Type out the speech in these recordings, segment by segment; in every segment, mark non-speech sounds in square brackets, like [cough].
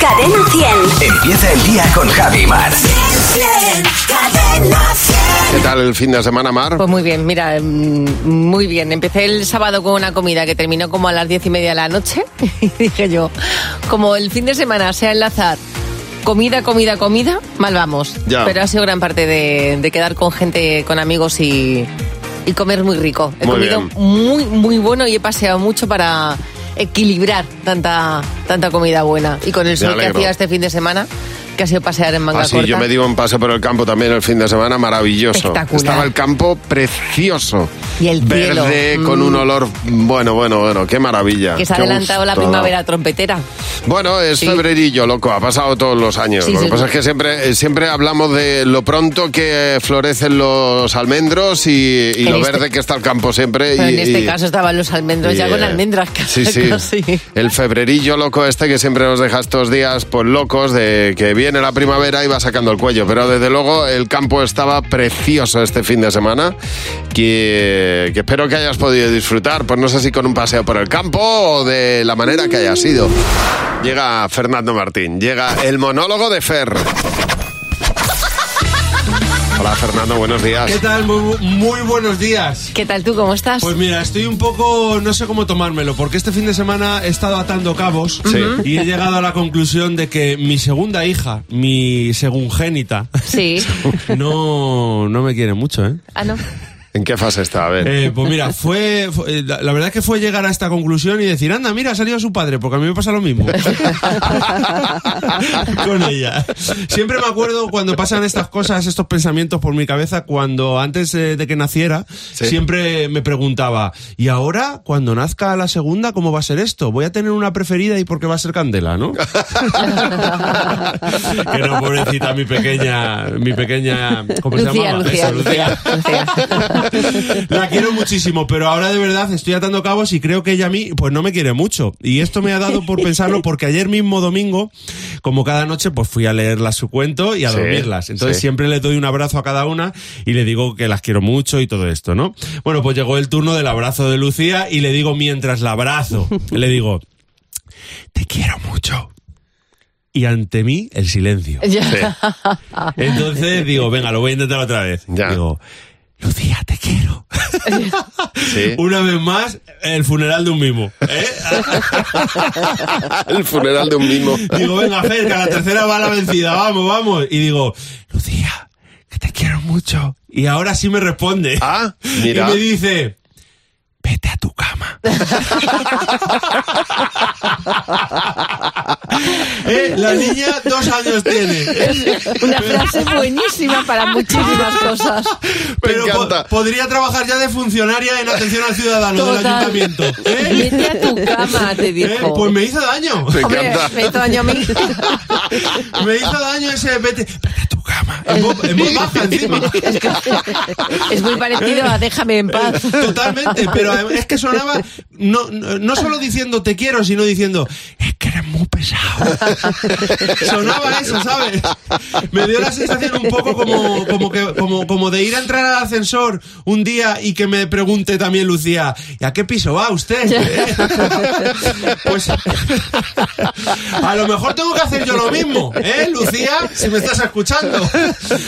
Cadena 100. Empieza el día con Javi Mar. Cadena 100. ¿Qué tal el fin de semana, Mar? Pues muy bien, mira, mm, muy bien. Empecé el sábado con una comida que terminó como a las diez y media de la noche. [laughs] Y dije yo, como el fin de semana sea enlazar comida, comida, comida, mal vamos. Ya. Pero ha sido gran parte de, de quedar con gente, con amigos y, y comer muy rico. He Muy comido bien. muy, muy bueno y he paseado mucho para equilibrar tanta, tanta comida buena. Y con el sol que hacía este fin de semana, que ha sido pasear en manga Así corta. yo me di un paseo por el campo también el fin de semana, maravilloso. Estaba el campo precioso. Y el cielo, Verde, con mm. un olor, bueno, bueno, bueno, qué maravilla. que se ha adelantado la primavera trompetera. Bueno, es Sí. febrerillo, loco, ha pasado todos los años. Sí, lo sí, que pasa sí. es que siempre, eh, siempre hablamos de lo pronto que florecen los almendros y, y lo este- verde que está el campo siempre. Pero y- en este y- caso estaban los almendros ya con eh, almendras Sí, sí. [laughs] casi. El febrerillo loco este que siempre nos deja estos días pues locos de que viene la primavera y va sacando el cuello. Pero desde luego el campo estaba precioso este fin de semana que, que espero que hayas podido disfrutar. Pues no sé si con un paseo por el campo o de la manera que haya sido. Llega Fernando Martín, llega el monólogo de Fer. Hola Fernando, buenos días. ¿Qué tal? Muy, muy buenos días. ¿Qué tal tú? ¿Cómo estás? Pues mira, estoy un poco, no sé cómo tomármelo, porque este fin de semana he estado atando cabos Sí. y he llegado a la conclusión de que mi segunda hija, mi segungénita, Sí. [laughs] no, no me quiere mucho, ¿eh? Ah, no. ¿En qué fase está? A ver. Eh, pues mira, fue, fue- eh, la, la verdad que fue llegar a esta conclusión y decir, anda, mira, ha salido su padre, porque a mí me pasa lo mismo. [laughs] Con ella. Siempre me acuerdo cuando pasan estas cosas, estos pensamientos por mi cabeza, cuando antes eh, de que naciera, Sí. siempre me preguntaba, ¿y ahora, cuando nazca la segunda, cómo va a ser esto? ¿Voy a tener una preferida y por qué va a ser Candela, no? [laughs] que no, pobrecita, mi pequeña, mi pequeña, ¿cómo se Lucía, llamaba? Lucía, Esa, Lucía, Lucía. [laughs] la quiero muchísimo, pero ahora de verdad estoy atando cabos y creo que ella a mí pues no me quiere mucho. Y esto me ha dado por pensarlo porque ayer mismo domingo, como cada noche, pues fui a leerlas su cuento y a Sí, dormirlas. Entonces sí. siempre le doy un abrazo a cada una y le digo que las quiero mucho y todo esto, ¿no? Bueno, pues llegó el turno del abrazo de Lucía y le digo mientras la abrazo, le digo, te quiero mucho. Y ante mí, el silencio. Ya. Entonces digo, venga, lo voy a intentar otra vez. Ya. Digo, Lucía, te quiero. Sí. [laughs] Una vez más, el funeral de un mimo. ¿eh? [laughs] el funeral de un mimo. digo, venga, Fer, que a la [laughs] tercera va la vencida, vamos, vamos. Y digo, Lucía, que te quiero mucho. Y ahora sí me responde. Ah, mira. Y me dice, vete a tu cama. [laughs] Eh, La niña dos años tiene. Una frase buenísima para muchísimas cosas. Pero po- encanta. podría trabajar ya de funcionaria en atención al ciudadano del Total. ayuntamiento. ¿eh? Vete a tu cama, te ¿Eh? dijo. Pues me hizo daño. Me Hombre, me hizo daño a mí. [laughs] Me hizo daño ese vete, vete a tu cama. En voz, en voz baja encima. Es muy parecido a déjame en paz. Totalmente, pero es que sonaba no, no, no solo diciendo te quiero, sino diciendo es que eres muy pesado. Sonaba eso, ¿sabes? Me dio la sensación un poco como, como, que, como, como de ir a entrar al ascensor un día y que me pregunte también Lucía, ¿y a qué piso va usted? ¿Eh? Pues a lo mejor tengo que hacer yo lo mismo, ¿eh, Lucía? Si me estás escuchando.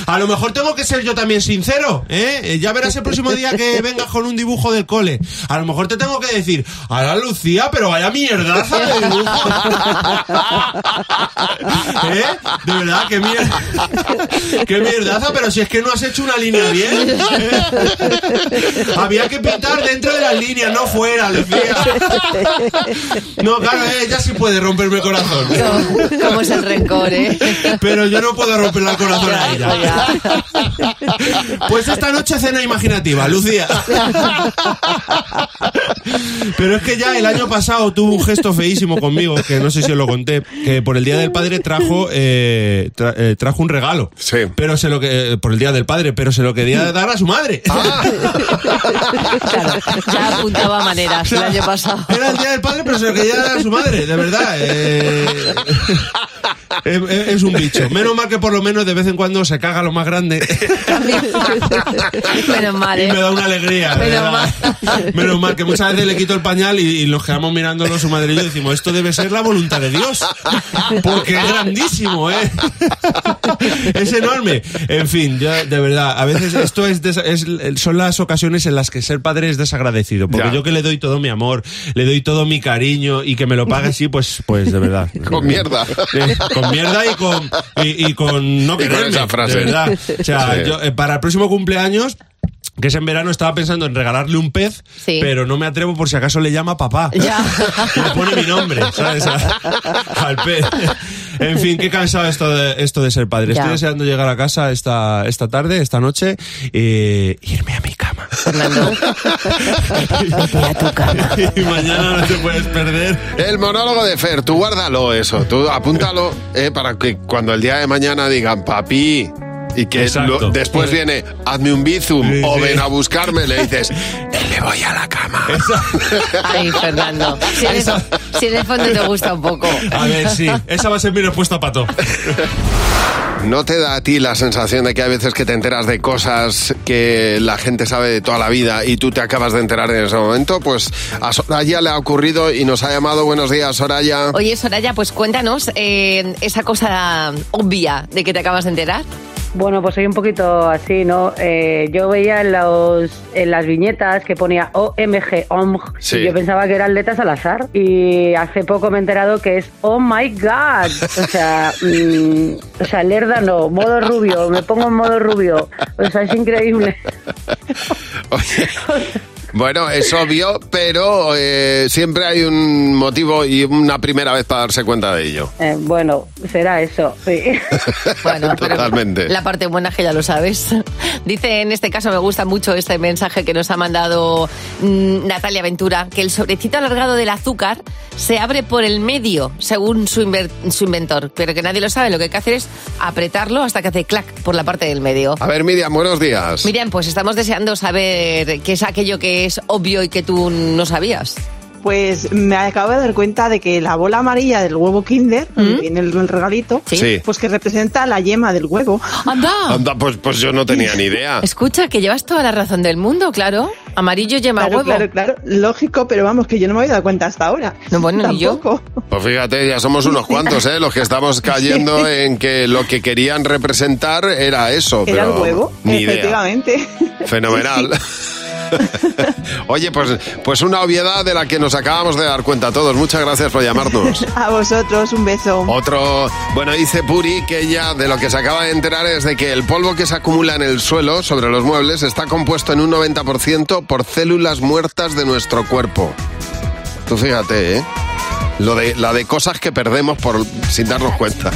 A lo mejor tengo que ser yo también sincero, ¿eh? Eh, Ya verás el próximo día que vengas con un dibujo del cole. A lo mejor te tengo que decir, ahora Lucía, pero vaya mierdaza de dibujo. [laughs] ¿Eh? De verdad, qué mierda. Qué mierdaza, pero si es que no has hecho una línea bien. ¿eh? Había que pintar dentro de las líneas, no fuera, Lucía. No, claro, ella sí puede romperme el corazón. ¿Cómo, cómo es el rencor, eh? Pero yo no puedo romper el corazón a ella. ya. Pues esta noche cena imaginativa, Lucía. Pero es que ya el año pasado tuvo un gesto feísimo conmigo, que no sé si os lo conté, que por el Día del Padre trajo eh, tra- eh, trajo un regalo. Sí. Pero se lo que por el Día del Padre, pero se lo quería dar a su madre. [laughs] Claro, ya apuntaba maneras el año pasado. [laughs] Era el Día del Padre, pero se lo quería dar a su madre, de verdad. eh. Es, un bicho. Menos mal que por lo menos de vez en cuando se caga lo más grande. [laughs] Menos mal, Y ¿eh? me da una alegría. Menos mal que muchas veces le quito el pañal y, y nos quedamos mirándolo su madre y yo decimos, esto debe ser la voluntad de Dios. Porque es grandísimo, ¿eh? Es enorme. En fin, yo, de verdad, a veces esto es, es- son las ocasiones en las que ser padre es desagradecido. Porque Ya. yo que le doy todo mi amor, le doy todo mi cariño y que me lo pague así, pues, pues de verdad. [laughs] Con mierda. [laughs] Eh, con mierda y con, y, y con no quererme, esa frase. de verdad. O sea, Sí. yo, eh, para el próximo cumpleaños que es en verano, estaba pensando en regalarle un pez, Sí. pero no me atrevo por si acaso le llama papá. Ya. [laughs] Le pone mi nombre, ¿sabes? A- al pez. En fin, qué cansado esto de, esto de ser padre. Ya. Estoy deseando llegar a casa esta, esta tarde, esta noche, e irme a mi cama. Fernando, [laughs] vete a tu cama. y mañana no te puedes perder. El monólogo de Fer, tú guárdalo eso, tú apúntalo eh, para que cuando el día de mañana digan papi y que lo- después viene hazme un bizum Sí, o sí. ven a buscarme, le dices [laughs] le voy a la cama. Ay, Fernando. Si en, el, Esa- si en el fondo te gusta un poco. A ver, sí, esa va a ser mi respuesta, Pato. ¿No te da a ti la sensación de que hay veces que te enteras de cosas que la gente sabe de toda la vida y tú te acabas de enterar en ese momento? Pues a Soraya le ha ocurrido y nos ha llamado. Buenos días, Soraya. Oye, Soraya, pues cuéntanos eh, esa cosa obvia de que te acabas de enterar. Bueno, pues soy un poquito así, ¿no? Eh, yo veía en, los, en las viñetas que ponía OMG, OMG, Sí. y yo pensaba que eran letras al azar. Y hace poco me he enterado que es Oh my God. O sea, [laughs] mm, o sea, lerda no, modo rubio, me pongo en modo rubio. O sea, es increíble. Oye, [laughs] Bueno, es obvio, pero eh, siempre hay un motivo y una primera vez para darse cuenta de ello. Eh, bueno, será eso, sí. [laughs] Bueno, Totalmente. la parte buena es que ya lo sabes. [laughs] Dice, en este caso me gusta mucho este mensaje que nos ha mandado mm, Natalia Ventura, que el sobrecito alargado del azúcar se abre por el medio, según su, inver- su inventor, pero que nadie lo sabe. Lo que hay que hacer es apretarlo hasta que hace clac por la parte del medio. A ver, Miriam, buenos días. Miriam, pues estamos deseando saber qué es aquello que es obvio y que tú no sabías. Pues me acabo de dar cuenta de que la bola amarilla del huevo Kinder, donde viene el, el regalito, pues que representa la yema del huevo. ¡Anda! Anda, pues, pues yo no tenía ni idea. Escucha, que llevas toda la razón del mundo, claro. Amarillo yema Claro, huevo. claro, claro, lógico, pero vamos, que yo no me había dado cuenta hasta ahora. No, bueno, ni yo. Tampoco. Pues fíjate, ya somos unos cuantos, ¿eh? Los que estamos [laughs] cayendo en que lo que querían representar era eso. Era el huevo, Ni idea. efectivamente. Fenomenal. [laughs] Oye, pues, pues una obviedad de la que nos acabamos de dar cuenta todos. Muchas gracias por llamarnos. [laughs] A vosotros, un beso. Otro, bueno, dice Puri que ella de lo que se acaba de enterar es de que el polvo que se acumula en el suelo sobre los muebles está compuesto en un 90% por células muertas de nuestro cuerpo. Tú fíjate, ¿eh? Lo de, la de cosas que perdemos por, sin darnos cuenta.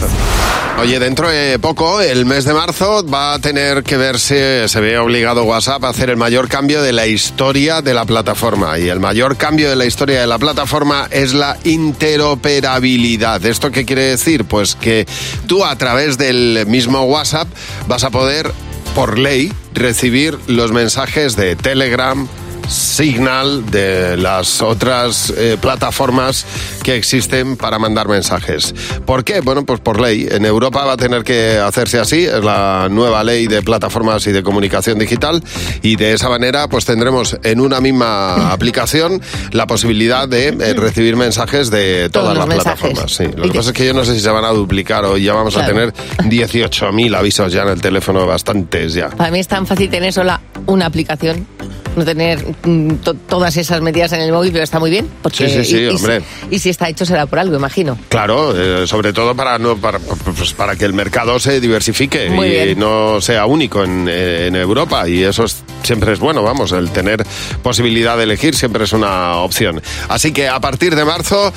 Oye, dentro de poco, el mes de marzo, va a tener que verse, se ve obligado WhatsApp a hacer el mayor cambio de la historia de la plataforma. Y el mayor cambio de la historia de la plataforma es la interoperabilidad. ¿Esto qué quiere decir? Pues que tú a través del mismo WhatsApp vas a poder, por ley, recibir los mensajes de Telegram, Signal, de las otras eh, plataformas que existen para mandar mensajes. ¿Por qué? Bueno, pues por ley. En Europa va a tener que hacerse así, es la nueva ley de plataformas y de comunicación digital y de esa manera pues tendremos en una misma aplicación la posibilidad de eh, recibir mensajes de todas Todos las plataformas. Sí. Lo que pasa es que yo no sé si se van a duplicar o ya vamos a Claro. tener 18.000 avisos ya en el teléfono, bastantes ya. Para mí es tan fácil tener sola una aplicación, no tener mm, to- todas esas medidas en el móvil, pero está muy bien. Porque, Sí, sí, sí, y, y hombre. si- Y si está hecho será por algo, imagino. Claro, eh, sobre todo para no para, pues para que el mercado se diversifique Muy y bien. no sea único en, eh, en Europa y eso es- siempre es bueno, vamos, el tener posibilidad de elegir siempre es una opción. Así que a partir de marzo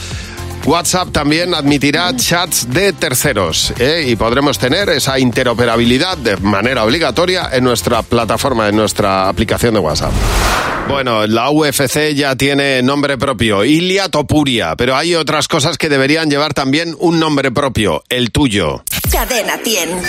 WhatsApp también admitirá chats de terceros ¿eh? y podremos tener esa interoperabilidad de manera obligatoria en nuestra plataforma, en nuestra aplicación de WhatsApp. Bueno, la UFC ya tiene nombre propio, Ilia Topuria, pero hay otras cosas que deberían llevar también un nombre propio, el tuyo. Cadena 100.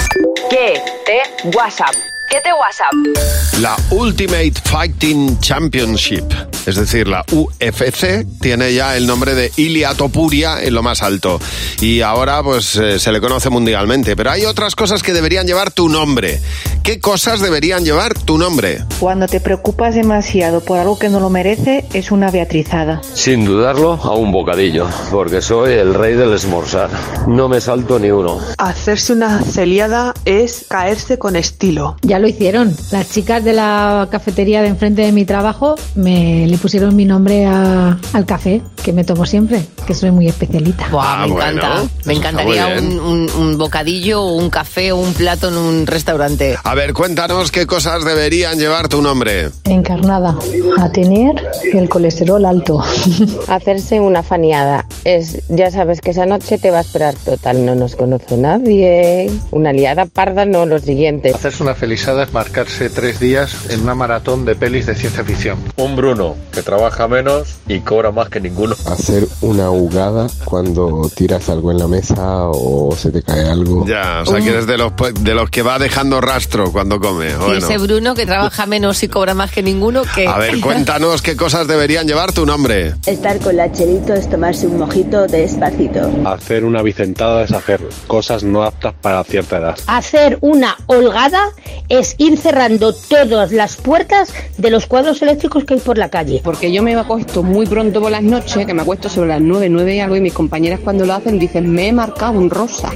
¿Qué te WhatsApp? 7 WhatsApp. La Ultimate Fighting Championship, es decir, la UFC, tiene ya el nombre de Ilia Topuria en lo más alto. Y ahora pues eh, se le conoce mundialmente. Pero hay otras cosas que deberían llevar tu nombre. ¿Qué cosas deberían llevar tu nombre? Cuando te preocupas demasiado por algo que no lo merece, es una beatrizada. Sin dudarlo, a un bocadillo, porque soy el rey del esmorzar. No me salto ni uno. Hacerse una celiada es caerse con estilo. Ya lo hicieron. Las chicas de la cafetería de enfrente de mi trabajo me le pusieron mi nombre a- al café, que me tomo siempre, que soy muy especialita. Buah, Ah, me bueno, encanta. Me encantaría un, un- un bocadillo, un café o un plato en un restaurante. A ver, cuéntanos qué cosas deberían llevar tu nombre. Encarnada. A tener el colesterol alto. [laughs] Hacerse una faneada es, ya sabes que esa noche te va a esperar total, no nos conoce nadie. Una liada parda, no lo siguiente. Hacerse una felisada es marcarse tres días en una maratón de pelis de ciencia ficción. Un Bruno, que trabaja menos y cobra más que ninguno. Hacer una ahogada cuando tiras algo en la mesa o se te cae algo. Ya, o sea, que eres de los, de los que va dejando rastro cuando come. Y Bueno. ese Bruno que trabaja menos y cobra más que ninguno, que... A ver, [laughs] cuéntanos qué cosas deberían llevar tu nombre. Estar con la Chelito es tomarse un mojito despacito. Hacer una bicentada es hacer cosas no aptas para cierta edad. Hacer una holgada es ir cerrando todas las puertas de los cuadros eléctricos que hay por la calle. Porque yo me acuesto muy pronto por las noches, que me acuesto sobre las 9, 9 y algo, y mis compañeras cuando lo hacen dicen, me he marcado un rosa.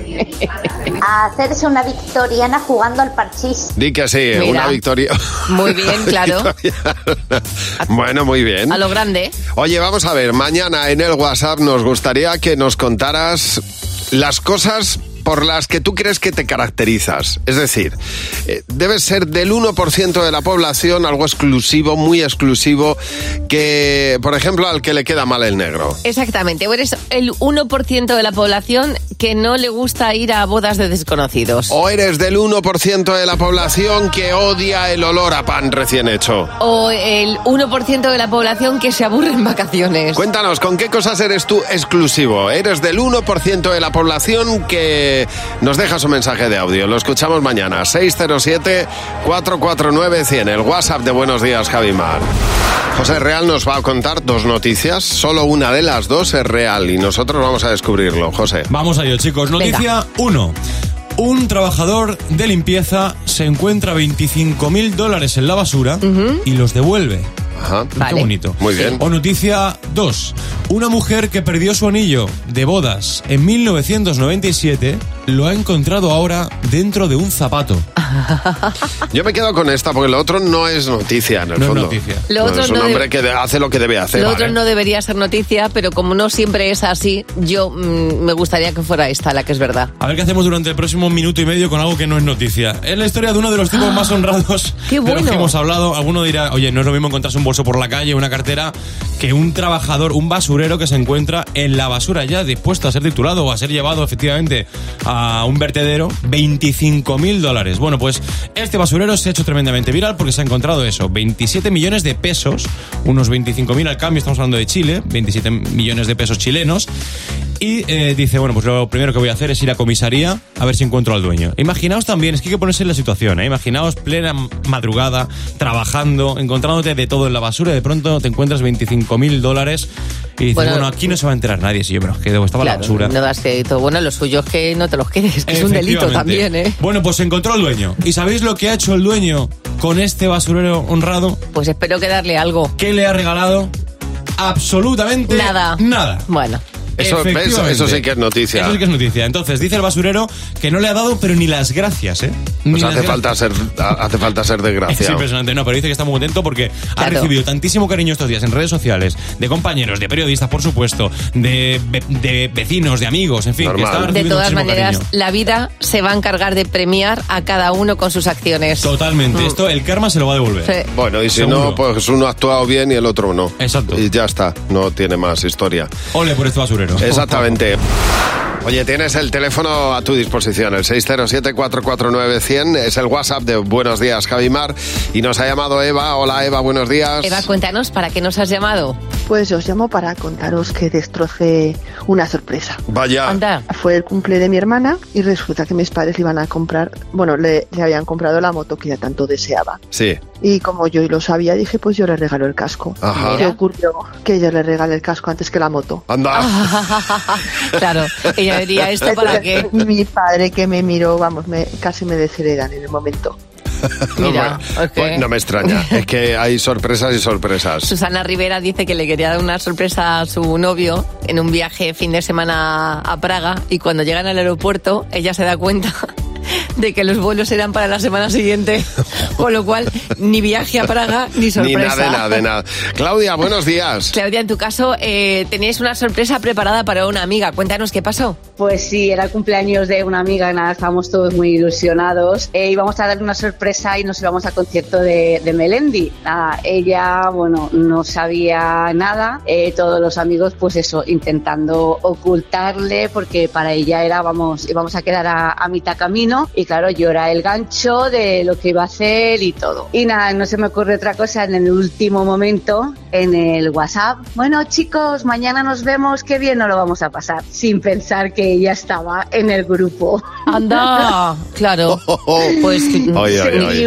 [laughs] Hacerse una victoriana jugando al parchís. Di que sí, Mira. una victoria. Muy bien, [laughs] claro. bueno, muy bien. A lo grande. Oye, vamos a ver, mañana en el WhatsApp nos gustaría que nos contaras las cosas por las que tú crees que te caracterizas. Es decir, eh, debes ser del 1% de la población, algo exclusivo, muy exclusivo, que, por ejemplo, al que le queda mal el negro. Exactamente, o eres el 1% de la población que no le gusta ir a bodas de desconocidos. O eres del 1% de la población que odia el olor a pan recién hecho. O el 1% de la población que se aburre en vacaciones. Cuéntanos, ¿con qué cosas eres tú exclusivo? Eres del 1% de la población que nos deja su mensaje de audio. Lo escuchamos mañana. 607-449-100. El WhatsApp de Buenos Días, Javimar. José Real nos va a contar dos noticias. Solo una de las dos es real y nosotros vamos a descubrirlo. José. Vamos a ello, chicos. Noticia 1. Un trabajador de limpieza se encuentra 25 mil dólares en la basura y los devuelve. Ajá. Qué bonito. Muy bien. O noticia 2. Una mujer que perdió su anillo de bodas en 1997 lo ha encontrado ahora dentro de un zapato. Yo me quedo con esta porque lo otro no es noticia en el No es fondo. noticia. Lo No, otro es un no hombre que hace lo que debe hacer. Lo Vale. otro no debería ser noticia, pero como no siempre es así, yo mm, me gustaría que fuera esta la que es verdad. A ver qué hacemos durante el próximo minuto y medio con algo que no es noticia. Es la historia de uno de los tipos más honrados ¡Qué de los que hemos hablado. Alguno dirá, oye, no es lo mismo encontrarse un bolso por la calle, una cartera, que un trabajador, un basurero que se encuentra en la basura ya dispuesto a ser titulado o a ser llevado efectivamente a un vertedero. 25 mil dólares. Bueno, pues este basurero se ha hecho tremendamente viral porque se ha encontrado eso, 27 millones de pesos, unos 25 mil al cambio, estamos hablando de Chile, 27 millones de pesos chilenos. Y eh, dice, bueno, pues lo primero que voy a hacer es ir a comisaría a ver si encuentro al dueño. Imaginaos también, es que hay que ponerse en la situación, ¿eh? Imaginaos plena madrugada, trabajando, encontrándote de todo en la basura y de pronto te encuentras 25 mil dólares y dices, Bueno, bueno, aquí no se va a enterar nadie si yo me los quedo, estaba en la Claro, basura. no das crédito. Bueno, lo suyo es que no te los quedes, que es un delito también, ¿eh? Bueno, pues encontró el dueño. ¿Y sabéis lo que ha hecho el dueño con este basurero honrado? Pues espero que darle algo. ¿Qué le ha regalado? Absolutamente Nada. Nada. Bueno. Eso. Eso sí que es noticia. Eso sí que es noticia. Entonces, dice el basurero que no le ha dado, pero ni las gracias, ¿eh? Pues hace gracias. falta ser, hace falta ser Es desgraciado. [laughs] impresionante, no, pero dice que está muy contento porque ha recibido tantísimo cariño estos días en redes sociales, de compañeros, de periodistas, por supuesto, de, de vecinos, de amigos, en fin, que está. De todas maneras, cariño. la vida se va a encargar de premiar a cada uno con sus acciones. Totalmente. Mm. Esto, el karma se lo va a devolver. Sí. Bueno, y si Seguro. no, pues uno ha actuado bien y el otro no. Exacto. Y ya está, no tiene más historia. Ole por este basurero. Exactamente. Oye, tienes el teléfono a tu disposición, el 607-449-100, es el WhatsApp de Buenos Días, Javimar, y nos ha llamado Eva. Hola Eva, buenos días. Eva, cuéntanos, ¿para qué nos has llamado? Pues os llamo para contaros que destrocé una sorpresa. Vaya. Fue el cumple de mi hermana y resulta que mis padres le iban a comprar, bueno, le, le habían comprado la moto que ella tanto deseaba. Sí. Y como yo lo sabía, dije, pues yo le regalo el casco. Ajá. ¿Qué ocurrió? Que ella le regale el casco antes que la moto. Anda. [laughs] claro, ella diría esto para qué. [laughs] Mi padre que me miró, vamos, me, casi me desheredan en el momento. [laughs] Mira, Bueno, pues no me extraña. Es que hay sorpresas y sorpresas. Susana Rivera dice que le quería dar una sorpresa a su novio en un viaje fin de semana a Praga y cuando llegan al aeropuerto ella se da cuenta de que los vuelos eran para la semana siguiente, [laughs] con lo cual ni viaje a Praga ni Ni sorpresa. nada de nada, de nada. Claudia, buenos días. Claudia, en tu caso, eh, teníais una sorpresa preparada para una amiga. Cuéntanos qué pasó. Pues sí, era el cumpleaños de una amiga, nada, estábamos todos muy ilusionados. Eh, íbamos a darle una sorpresa y nos íbamos al concierto de, de Melendi. Nada, ella, bueno, no sabía nada. Eh, todos los amigos, pues eso, intentando ocultarle, porque para ella era, vamos, íbamos a quedar a, a mitad camino. Y claro, yo era el gancho de lo que iba a hacer y todo. Y nada, no se me ocurre otra cosa en el último momento, en el WhatsApp. Bueno, chicos, mañana nos vemos, qué bien nos lo vamos a pasar. Sin pensar que ella estaba en el grupo. Anda, claro. [laughs] Pues ay, ay.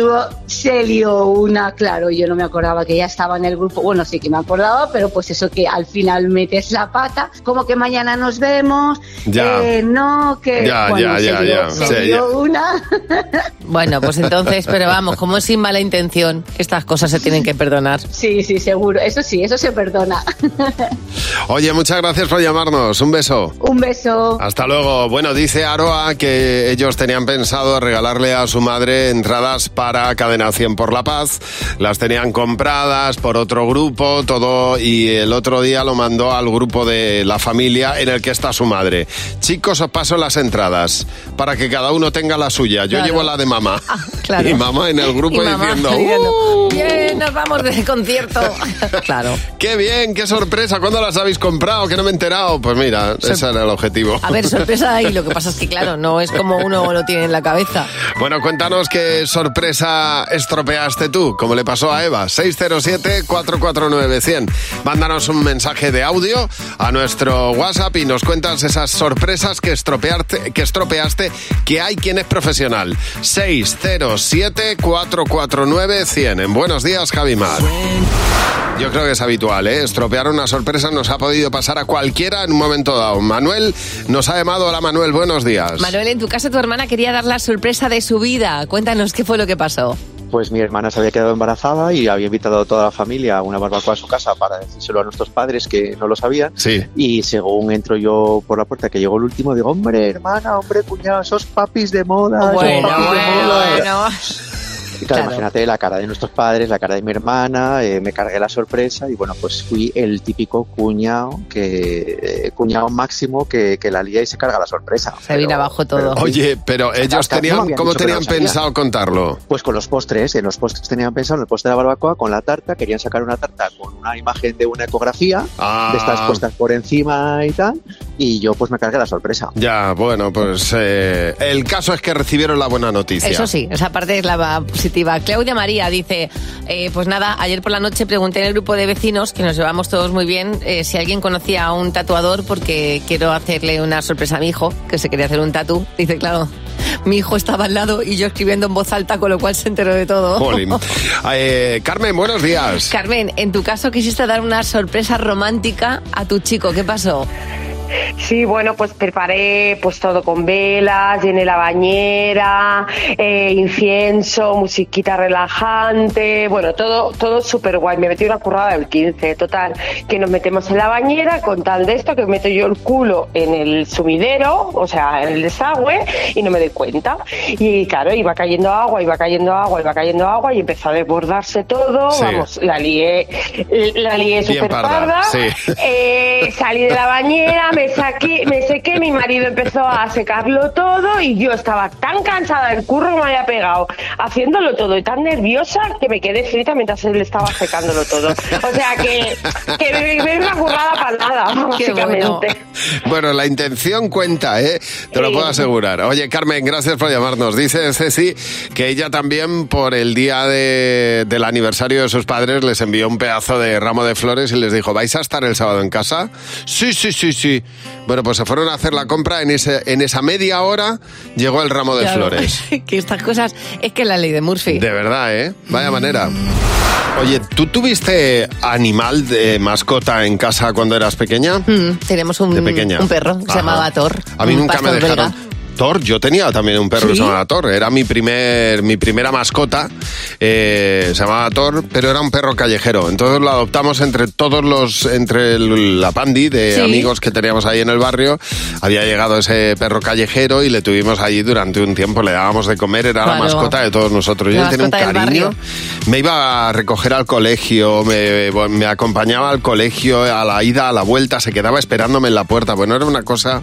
Se lió una, claro, yo no me acordaba que ella estaba en el grupo, bueno, sí que me acordaba, pero pues eso que al final metes la pata, como que mañana nos vemos, Ya. eh, no, que Ya, bueno, ya, se ya, ya. se Sí, ya. una. [laughs] Bueno, pues entonces, pero vamos, como es sin mala intención, estas cosas se tienen que perdonar. Sí, sí, seguro, eso sí, eso se perdona. [laughs] Oye, muchas gracias por llamarnos. Un beso. Un beso. Hasta luego. Bueno, dice Aroa que ellos tenían pensado regalarle a su madre entradas para Cadena 100 por la Paz. Las tenían compradas por otro grupo, todo, y el otro día lo mandó al grupo de la familia en el que está su madre. Chicos, os paso las entradas para que cada uno tenga la suya. Yo Claro. llevo la de mamá. claro. Y mamá en el grupo diciendo, "Uh". bien, nos vamos de concierto. [laughs] claro. ¡Qué bien! ¡Qué sorpresa! ¿Cuándo las habéis comprado? Que no me he enterado. Pues mira, ese era el objetivo. A ver, sorpresa ahí, lo que pasa es que claro, no es como uno lo tiene en la cabeza. Bueno, cuéntanos qué sorpresa estropeaste tú, como le pasó a Eva. 607-449-100. Mándanos un mensaje de audio a nuestro WhatsApp y nos cuentas esas sorpresas que estropeaste, que estropeaste, que hay quien es profesional. 607-449-100. En Buenos Días, Javimar. Yo creo que es habitual, ¿eh? Estropear una sorpresa nos ha podido pasar a cualquiera en un momento dado. Manuel nos ha llamado. Hola, Manuel, buenos días. Manuel, en tu caso tu hermana quería dar la sorpresa de su vida. Cuéntanos qué fue lo que pasó. Pues mi hermana se había quedado embarazada y había invitado a toda la familia a una barbacoa a su casa para decírselo a nuestros padres que no lo sabían. Sí. Y según entro yo por la puerta, que llegó el último, digo, hombre, hermana, hombre, cuñado, esos papis de moda. Bueno, papis de bueno, moda". bueno. [laughs] Y claro, Claro. imagínate la cara de nuestros padres, la cara de mi hermana, eh, me cargué la sorpresa y bueno, pues fui el típico cuñado que eh, cuñado máximo que, que la lía y se carga la sorpresa. Se vino abajo todo. Oye, pero ellos no tenían, ¿cómo tenían pensado contarlo? Pues con los postres, en los postres tenían pensado, en el postre de la barbacoa, con la tarta, querían sacar una tarta con una imagen de una ecografía, Ah. de estas puestas por encima y tal, y yo pues me cargué la sorpresa. Ya, bueno, pues eh, el caso es que recibieron la buena noticia. Eso sí, esa parte es la positiva. Claudia María dice, eh, pues nada, ayer por la noche pregunté en el grupo de vecinos, que nos llevamos todos muy bien, eh, si alguien conocía a un tatuador porque quiero hacerle una sorpresa a mi hijo, que se quería hacer un tatu. Dice, claro, mi hijo estaba al lado y yo escribiendo en voz alta, con lo cual se enteró de todo. [laughs] Eh, Carmen, buenos días. Carmen, en tu caso quisiste dar una sorpresa romántica a tu chico, ¿qué pasó? Sí, bueno, pues preparé pues todo con velas, llené la bañera, eh, incienso, musiquita relajante, bueno, todo todo súper guay. Me metí una currada del 15, total, que nos metemos en la bañera con tal de esto que meto yo el culo en el sumidero, o sea, en el desagüe y no me doy cuenta. Y claro, iba cayendo agua, iba cayendo agua, iba cayendo agua y empezó a desbordarse todo, Sí. vamos, la lié, la lié súper parda, parda. sí. Eh, salí de la bañera, [laughs] me saqué, me sequé, mi marido empezó a secarlo todo y yo estaba tan cansada del curro que me había pegado haciéndolo todo y tan nerviosa que me quedé frita mientras él estaba secándolo todo. O sea que, que me, me una currada para nada, bueno. básicamente. Bueno, la intención cuenta, ¿eh? Te lo puedo asegurar. Oye, Carmen, gracias por llamarnos. Dice Ceci que ella también, por el día de- del aniversario de sus padres, les envió un pedazo de ramo de flores y les dijo, ¿vais a estar el sábado en casa? Sí, sí, sí, sí. Bueno, pues se fueron a hacer la compra. En, ese, en esa media hora llegó el ramo de Claro. flores. [laughs] que estas cosas es que la ley de Murphy. De verdad, ¿eh? Vaya manera. Oye, ¿tú tuviste animal de mascota en casa cuando eras pequeña? Mm, tenemos un, De pequeña. un perro que se Ajá. llamaba Thor. A mí un nunca me pastor dejaron. Thor, yo tenía también un perro que ¿Sí? se llamaba Thor. Era mi primer, mi primera mascota. eh, se llamaba Thor, pero era un perro callejero. Entonces lo adoptamos entre todos los, entre el- la pandi de Sí. amigos que teníamos ahí en el barrio. Había llegado ese perro callejero y le tuvimos allí durante un tiempo. Le dábamos de comer, era la mascota de todos nosotros. Yo tenía un cariño. Me iba a recoger al colegio, me, me acompañaba al colegio, a la ida, a la vuelta, se quedaba esperándome en la puerta. Bueno, era una cosa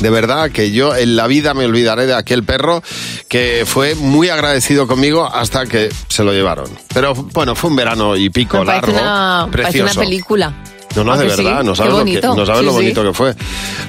de verdad que yo en la vida me olvidaré de aquel perro que fue muy agradecido conmigo hasta que se lo llevaron. Pero bueno, fue un verano y pico Me parece largo, una, parece precioso. una película. No, no, ¿A de sí? verdad, no sabes, lo, que, no sabes Sí, lo sí. bonito que fue.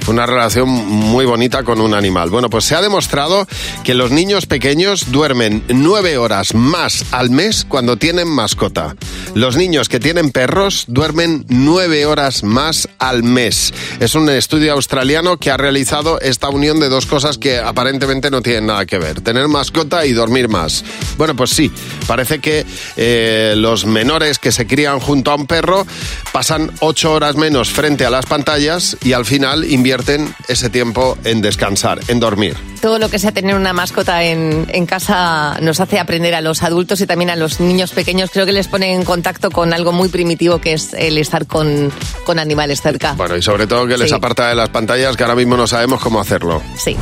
Fue una relación muy bonita con un animal. Bueno, pues se ha demostrado que los niños pequeños duermen nueve horas más al mes cuando tienen mascota. Los niños que tienen perros duermen nueve horas más al mes. Es un estudio australiano que ha realizado esta unión de dos cosas que aparentemente no tienen nada que ver. Tener mascota y dormir más. Bueno, pues sí, parece que eh, los menores que se crían junto a un perro pasan ocho horas menos frente a las pantallas y al final invierten ese tiempo en descansar, en dormir. Todo lo que sea tener una mascota en, en casa nos hace aprender a los adultos y también a los niños pequeños. Creo que les pone en contacto con algo muy primitivo que es el estar con, con animales cerca. Bueno, y sobre todo que les Sí. aparta de las pantallas que ahora mismo no sabemos cómo hacerlo. Sí.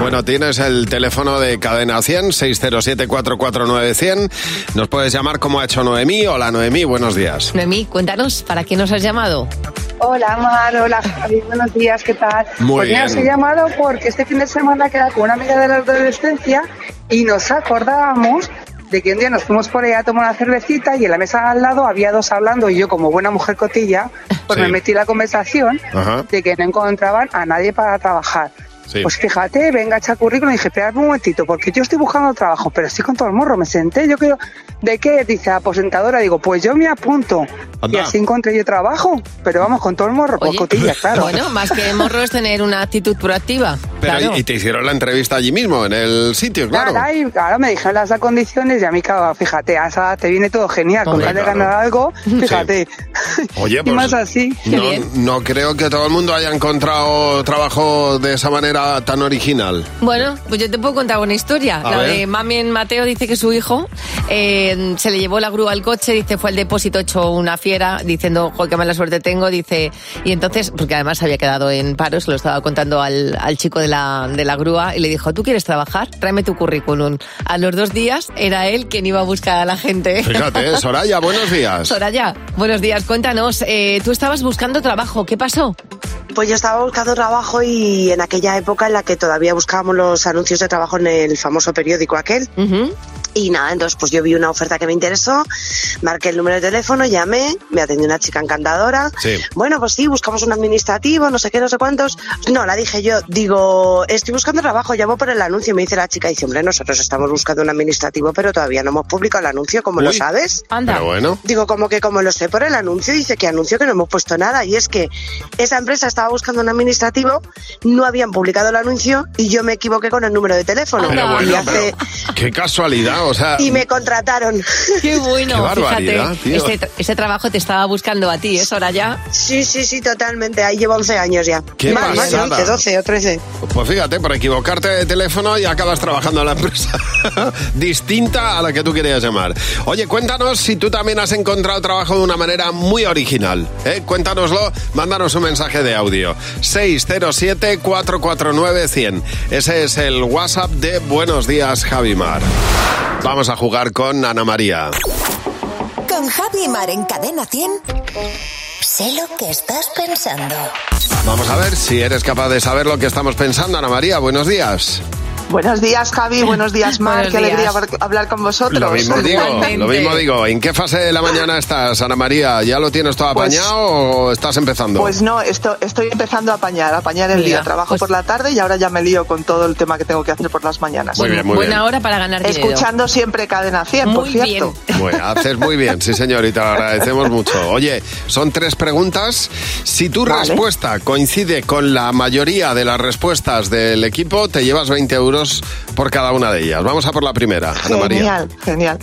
Bueno, tienes el teléfono de Cadena 100, 607-449-100. Nos puedes llamar como ha hecho Noemí. Hola Noemí, buenos días. Noemí, cuéntanos, ¿para qué nos has llamado? Hola Mar, hola Javi, buenos días, ¿qué tal? Muy pues mira, os he bien. llamado porque este fin de semana queda con una amiga de la adolescencia y nos acordábamos de que un día nos fuimos por ahí a tomar una cervecita y en la mesa al lado había dos hablando y yo como buena mujer cotilla, pues Sí. me metí en la conversación Ajá. de que no encontraban a nadie para trabajar. Sí. Pues fíjate, venga, echa currículum y dije, espérame un momentito, porque yo estoy buscando trabajo, pero estoy con todo el morro, me senté, yo creo, ¿de qué? Dice, aposentadora, digo, pues yo me apunto. Y así encontré yo trabajo, pero vamos, con todo el morro, por Oye, cotilla, claro. Bueno, más que morro es tener una actitud proactiva. Pero claro. y, y te hicieron la entrevista allí mismo, en el sitio, claro. Y claro, me dijeron las condiciones y a mí, claro, fíjate, a esa te viene todo genial, con tal de ganar algo, fíjate. Oye, [laughs] y pues más así. no, no creo que todo el mundo haya encontrado trabajo de esa manera tan original. Bueno, pues yo te puedo contar una historia. A la ver. de Mami en Mateo dice que su hijo eh, se le llevó la grúa al coche, dice fue al depósito hecho una fiera, diciendo, joder, qué mala suerte tengo, dice, y entonces, porque además había quedado en paro, se lo estaba contando al, al chico de la, de la grúa, y le dijo, ¿tú quieres trabajar? Tráeme tu currículum. A los dos días era él quien iba a buscar a la gente. Fíjate, Soraya, buenos días. Soraya, buenos días, cuéntanos, eh, tú estabas buscando trabajo, ¿qué pasó? Pues yo estaba buscando trabajo y en aquella época en la que todavía buscábamos los anuncios de trabajo en el famoso periódico aquel. Y nada, entonces pues yo vi una oferta que me interesó, marqué el número de teléfono, llamé, me atendió una chica encantadora. Sí. Bueno, pues sí, buscamos un administrativo, no sé qué, no sé cuántos. No, la dije yo, digo, estoy buscando trabajo, llamo por el anuncio. Me dice la chica, dice, hombre, nosotros estamos buscando un administrativo, pero todavía no hemos publicado el anuncio, ¿cómo lo sabes? Anda. Pero bueno. Digo, como que como lo sé por el anuncio, dice que anuncio que no hemos puesto nada. Y es que esa empresa estaba buscando un administrativo, no habían publicado el anuncio y yo me equivoqué con el número de teléfono. Pero y, bueno, hace- pero qué casualidad, o sea... y me contrataron. [laughs] Qué bueno, Qué fíjate, ese, ese trabajo te estaba buscando a ti, ¿eh, Soraya? Sí, sí, sí, totalmente. Ahí llevo 11 años ya. Qué más, más, pasada. 11, 12 o 13. Pues fíjate, por equivocarte de teléfono y acabas trabajando en la empresa [laughs] distinta a la que tú querías llamar. Oye, cuéntanos si tú también has encontrado trabajo de una manera muy original. ¿eh? Cuéntanoslo, mándanos un mensaje de audio. 607-449-100. Ese es el WhatsApp de Buenos Días, Javimar. Vamos a jugar con Ana María. Con Javi Mar en Cadena 100. Sé lo que estás pensando. Vamos a ver si eres capaz de saber lo que estamos pensando, Ana María. Buenos días. Buenos días, Javi. Buenos días, Mar. Buenos Qué alegría días. hablar- hablar con vosotros. Lo mismo digo, lo mismo digo. ¿En qué fase de la mañana estás, Ana María? ¿Ya lo tienes todo Pues- apañado o estás empezando? Pues no, esto, estoy empezando a apañar, a apañar el Mira, día. Trabajo pues- por la tarde y ahora ya me lío con todo el tema que tengo que hacer por las mañanas. Muy bien, muy Buena bien. hora para ganar dinero. Escuchando siempre Cadena 100, por cierto. bien. Bueno, haces muy bien, sí señor, y te lo agradecemos mucho. Oye, son tres preguntas. Si tu Vale. respuesta coincide con la mayoría de las respuestas del equipo, te llevas 20 euros por cada una de ellas. Vamos a por la primera, Ana María. Genial, genial.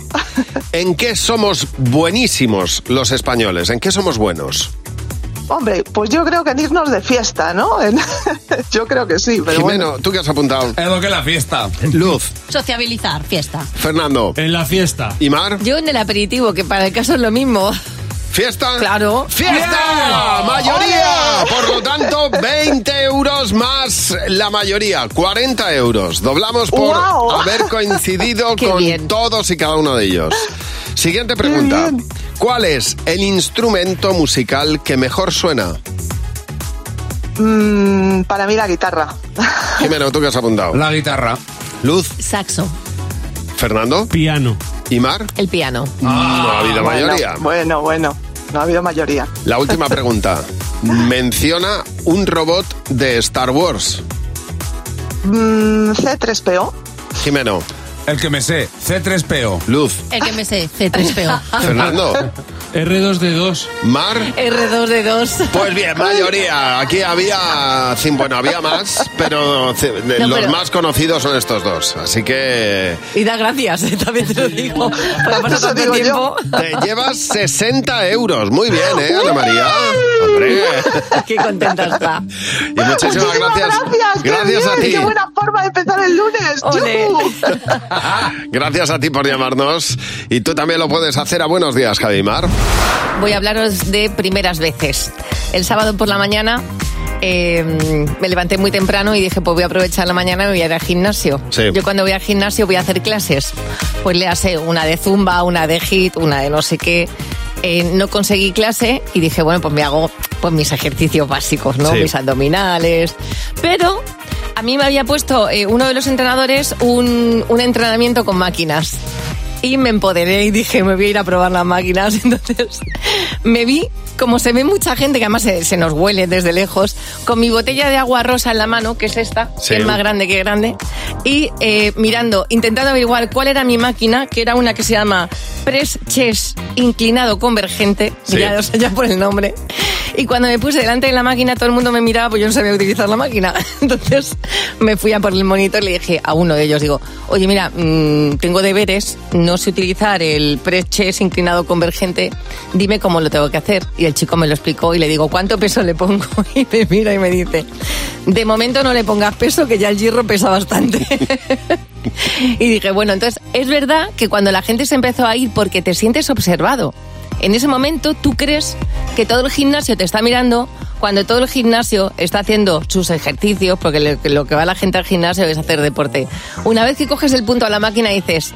¿En qué somos buenísimos los españoles? ¿En qué somos buenos? Hombre, pues yo creo que en irnos de fiesta, ¿no? [laughs] En- yo creo que sí, pero Jimeno, bueno. ¿tú qué has apuntado? Es lo que es la fiesta. Luz, Sociabilizar, fiesta. Fernando, En la fiesta. ¿y Mar? Yo en el aperitivo, que para el caso es lo mismo. ¿Fiesta? Claro. ¡Fiesta! ¡Mayoría! Por lo tanto, 20 euros más la mayoría, 40 euros. Doblamos por haber coincidido [laughs] Qué con bien. todos y cada uno de ellos. Siguiente pregunta. bien. ¿Cuál es el instrumento musical que mejor suena? Mm, para mí la guitarra. Jimeno, ¿tú qué has apuntado? La guitarra. Luz, Saxo. Fernando Piano. Y Mar. El piano. no ha habido Bueno, mayoría. Bueno, bueno, no ha habido mayoría. La última pregunta. [laughs] Menciona un robot de Star Wars. Mm, C3PO. Jimeno, El que me sé. C3PO. Luz, El que me sé, C3PO. [laughs] Fernando, [laughs] R2D2. Mar. R2 de 2. Pues bien, [laughs] mayoría. Aquí había, bueno, había más, pero de- No, los pero- más conocidos son estos dos. Así que Y da gracias, eh, también te lo digo. Porque Eso tanto digo yo. tiempo. te llevas 60 euros. Muy bien, ¿eh, Ana María? Hombre. [laughs] Qué contenta está. Y muchísimas Muchísimas gracias. gracias. qué Gracias a ti. Qué buena forma de empezar el lunes. [laughs] Gracias a ti por llamarnos. Y tú también lo puedes hacer a Buenos Días, Javimar. Voy a hablaros de primeras veces. El sábado por la mañana eh, me levanté muy temprano y dije, pues voy a aprovechar la mañana y voy a ir al gimnasio. Sí. Yo cuando voy al gimnasio voy a hacer clases. Pues le hace una de zumba, una de hit, una de no sé qué. Eh, no conseguí clase y dije, bueno, pues me hago pues mis ejercicios básicos, ¿no? Sí. Mis abdominales. Pero a mí me había puesto eh, uno de los entrenadores un, un entrenamiento con máquinas. Y me empoderé y dije, me voy a ir a probar las máquinas. [laughs] Entonces me vi, como se ve mucha gente, que además se, se nos huele desde lejos, con mi botella de agua rosa en la mano, que es esta, Sí. que es más grande que grande, y eh, mirando, intentando averiguar cuál era mi máquina, que era una que se llama Press Chess Inclinado Convergente, Sí. ya, ya por el nombre. Y cuando me puse delante de la máquina, todo el mundo me miraba, pues yo no sabía utilizar la máquina. [laughs] Entonces me fui a por el monitor y le dije a uno de ellos, digo, oye, mira, mm, tengo deberes, no sé utilizar el press chest inclinado convergente, dime cómo lo tengo que hacer. Y el chico me lo explicó y le digo, ¿cuánto peso le pongo? [laughs] Y me mira y me dice, de momento no le pongas peso, que ya el hierro pesa bastante. [laughs] Y dije, bueno, entonces es verdad que cuando la gente se empezó a ir porque te sientes observado, en ese momento tú crees que todo el gimnasio te está mirando cuando todo el gimnasio está haciendo sus ejercicios, porque lo, que va la gente al gimnasio es hacer deporte. Una vez que coges el punto a la máquina dices,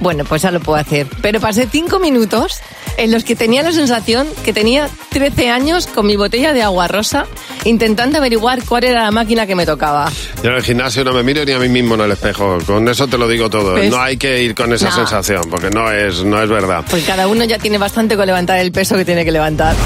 bueno, pues ya lo puedo hacer. Pero pasé cinco minutos en los que tenía la sensación que tenía 13 años con mi botella de agua rosa intentando averiguar cuál era la máquina que me tocaba. Yo en el gimnasio no me miro ni a mí mismo en el espejo. Con eso te lo digo todo. ¿Ves? No hay que ir con esa No. sensación, porque no es, no es verdad. Pues cada uno ya tiene bastante con levantar el peso que tiene que levantar.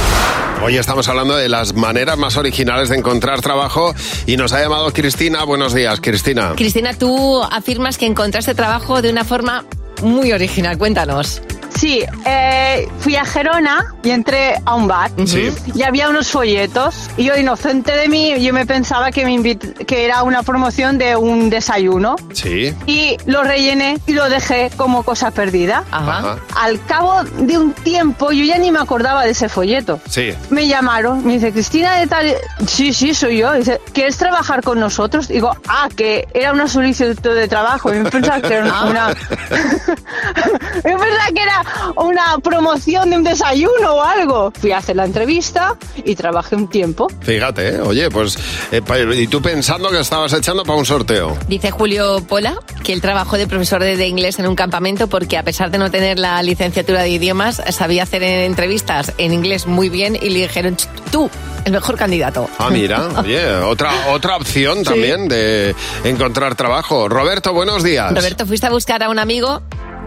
Hoy estamos hablando de las maneras más originales de encontrar trabajo y nos ha llamado Cristina. Buenos días, Cristina. Cristina, tú afirmas que encontraste trabajo de una forma muy original. Cuéntanos. Sí, eh, fui a Gerona y entré a un bar. Sí. Y había unos folletos. Y yo, inocente de mí, yo me pensaba que, me invit- que era una promoción de un desayuno. Sí. Y lo rellené y lo dejé como cosa perdida. Ajá. Al cabo de un tiempo, yo ya ni me acordaba de ese folleto. Sí. Me llamaron, me dice, Cristina de tal... Sí, sí, soy yo. Dice, ¿quieres trabajar con nosotros? Digo, ah, que era una solicitud de trabajo. Y me pensaba que era Ah. una... yo pensaba que era [laughs] una promoción de un desayuno o algo. Fui a hacer la entrevista y trabajé un tiempo. Fíjate, ¿eh? oye, pues. eh, y tú pensando que estabas echando para un sorteo. Dice Julio Pola que él trabajó de profesor de, de inglés en un campamento porque a pesar de no tener la licenciatura de idiomas, sabía hacer entrevistas en inglés muy bien y le dijeron, "Ch, tú, el mejor candidato. Ah, mira, [laughs] oye, otra, otra opción también de encontrar trabajo. Roberto, buenos días. Roberto, fuiste a buscar a un amigo.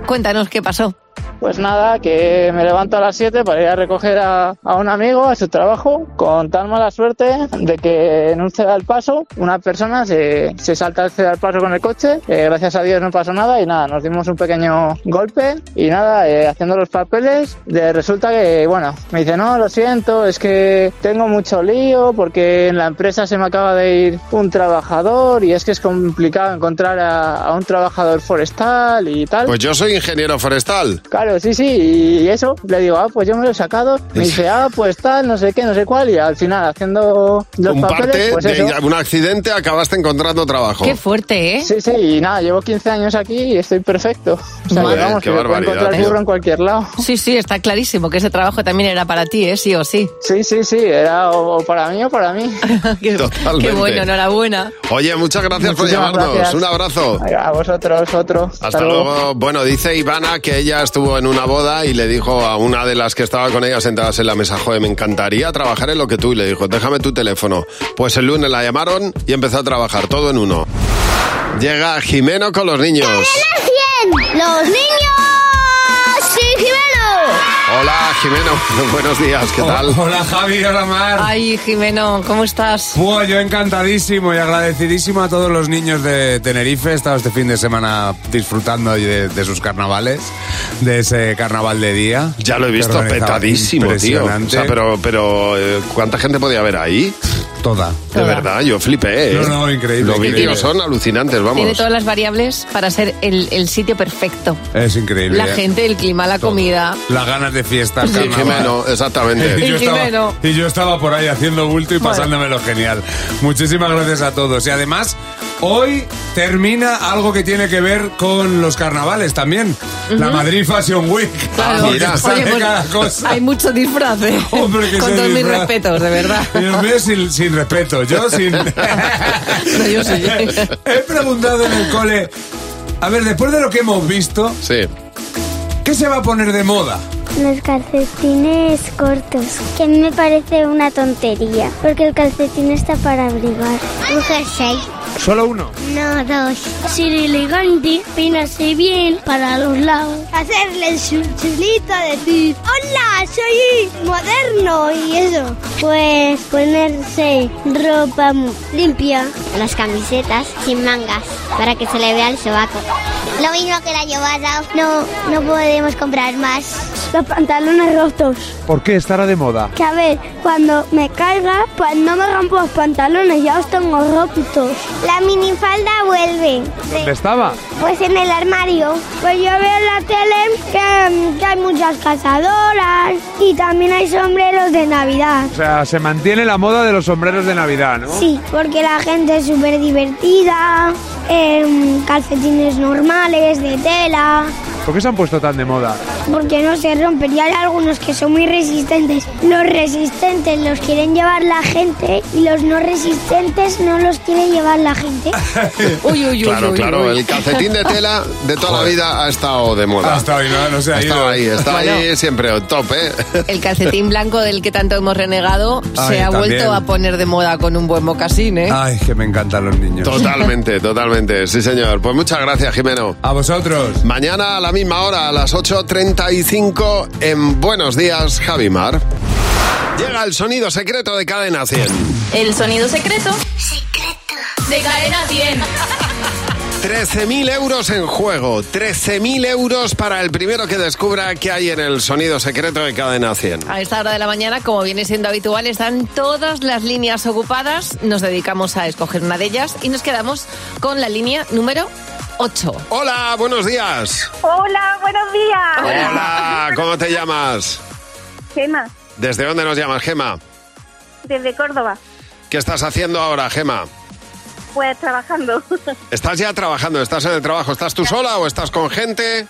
Cuéntanos qué pasó. Pues nada, que me levanto a las 7 para ir a recoger a, a un amigo a su trabajo, con tan mala suerte de que en un ceda paso una persona se, se salta el ceda paso con el coche, eh, gracias a Dios no pasó nada y nada, nos dimos un pequeño golpe y nada, eh, haciendo los papeles, de, resulta que, bueno, me dice, no, lo siento, es que tengo mucho lío porque en la empresa se me acaba de ir un trabajador y es que es complicado encontrar a, a un trabajador forestal y tal. Pues yo soy ingeniero forestal. Claro, sí, sí, y eso, le digo, ah, pues yo me lo he sacado. Me dice, ah, pues tal, no sé qué, no sé cuál, y al final, haciendo los Un papeles, parte pues de eso. un accidente acabaste encontrando trabajo. Qué fuerte, ¿eh? Sí, sí, y nada, llevo 15 años aquí y estoy perfecto. O sea, bien, vamos, qué barbaridad, encontrar tío. en cualquier lado. Sí, sí, está clarísimo que ese trabajo también era para ti, ¿eh? Sí o sí. Sí, sí, sí, era o, o para mí o para mí. [laughs] Totalmente. Qué bueno, enhorabuena. Oye, muchas gracias por Muchísimas llamarnos. gracias. Un abrazo. A vosotros, otro. Hasta luego. Bueno, dice Ivana que ella estuvo en una boda y le dijo a una de las que estaba con ella sentadas en la mesa, joder, me encantaría trabajar en lo que tú. Y le dijo, déjame tu teléfono. Pues el lunes la llamaron y empezó a trabajar, todo en uno. Llega Jimeno con los niños. ¡Los niños! Hola, Jimeno. [laughs] Buenos días, ¿qué tal? Hola Javi, hola Mar. Ay, Jimeno, ¿cómo estás? Buah, yo encantadísimo y agradecidísimo a todos los niños de Tenerife. He estado este fin de semana disfrutando de, de sus carnavales, de ese carnaval de día. Ya lo he visto petadísimo, tío. O sea, pero, pero eh, ¿cuánta gente podía haber ahí? Toda. De verdad, yo flipé, ¿eh? No, no, increíble, Los increíble. vídeos son alucinantes, Tiene vamos. todas las variables para ser el, el sitio perfecto. Es increíble. La ¿eh? gente, el clima, la comida. Las ganas de fiesta, el Sí, carnaval. Jimeno, exactamente. Y yo, Y Jimeno. estaba, y yo estaba por ahí haciendo bulto y pasándomelo genial. Muchísimas gracias a todos. Y además, hoy termina algo que tiene que ver con los carnavales también. La Madrid Fashion Week. Claro. Porque mira. sale Oye, pues, cada cosa. hay mucho disfraz, ¿eh? [laughs] Hombre, que Con todos mis respetos, de verdad. [laughs] Dios mío, sin, sin respeto. Yo sin... [laughs] No, yo sí. He preguntado en el cole... A ver, después de lo que hemos visto, Sí. ¿qué se va a poner de moda? Los calcetines cortos, que a mí me parece una tontería, porque el calcetín está para abrigar. Un jersey. Solo uno. No, dos. Ser elegante, peinarse bien para los lados. Hacerle el chulito, decir, hola, soy moderno y eso. Pues ponerse ropa limpia. Las camisetas sin mangas, para que se le vea el sobaco. Lo mismo que la llevada. No, no podemos comprar más. Los pantalones rotos. ¿Por qué estará de moda? Que a ver, cuando me caiga, pues no me rompo los pantalones, ya los tengo rotos. La minifalda vuelve. ¿Dónde estaba? Pues en el armario. Pues yo veo en la tele que, que hay muchas cazadoras y también hay sombreros de Navidad. O sea, se mantiene la moda de los sombreros de Navidad, ¿no? Sí, porque la gente es súper divertida, em, calcetines normales, de tela, ¿Por qué se han puesto tan de moda? porque no se rompen. Y hay algunos que son muy resistentes. Los resistentes los quieren llevar la gente y los no resistentes no los quiere llevar la gente. [laughs] Uy, uy, uy, Claro, uy, claro, uy. el calcetín de tela de toda la vida ha estado de moda. Ha estado ahí, no, no se ha ido. ahí, está Bueno. ahí siempre on top, ¿eh? [laughs] El calcetín blanco del que tanto hemos renegado Ay, se ha también. vuelto a poner de moda con un buen mocasín, ¿eh? Ay, que me encantan los niños. Totalmente, totalmente, sí señor. Pues muchas gracias, Jimeno. A vosotros. Mañana a la misma hora, a las 8.35, en Buenos Días, Javimar. Llega el sonido secreto de Cadena 100. El sonido secreto. De cadena 100. 13.000 euros en juego, 13.000 euros para el primero que descubra qué hay en el sonido secreto de Cadena 100. A esta hora de la mañana, como viene siendo habitual, están todas las líneas ocupadas. Nos dedicamos a escoger una de ellas y nos quedamos con la línea número 8. Hola, buenos días. Hola, buenos días. Hola, ¿cómo te llamas? Gema, ¿Desde dónde nos llamas, Gema? desde Córdoba. ¿Qué estás haciendo ahora, Gema? Pues trabajando. ¿Estás ya trabajando? ¿Estás en el trabajo? ¿Estás tú sola o estás con gente?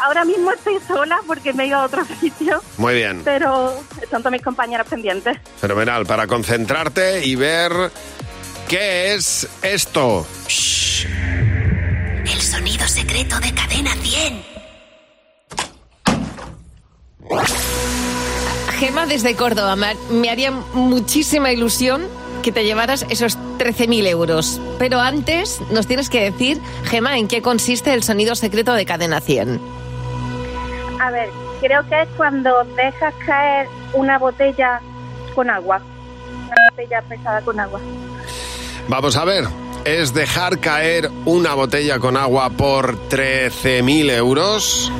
Ahora mismo estoy sola porque me he ido a otro [laughs] sitio, Muy bien, pero están todas mis compañeras pendientes. fenomenal. Para concentrarte y ver qué es esto. El secreto de Cadena 100. Gema desde Córdoba, me, me haría muchísima ilusión que te llevaras esos 13.000 euros. Pero antes nos tienes que decir, Gema, en qué consiste el sonido secreto de Cadena 100. A ver, creo que es cuando dejas caer una botella con agua. Una botella pesada con agua. Vamos a ver. Es dejar caer una botella con agua por 13.000 euros.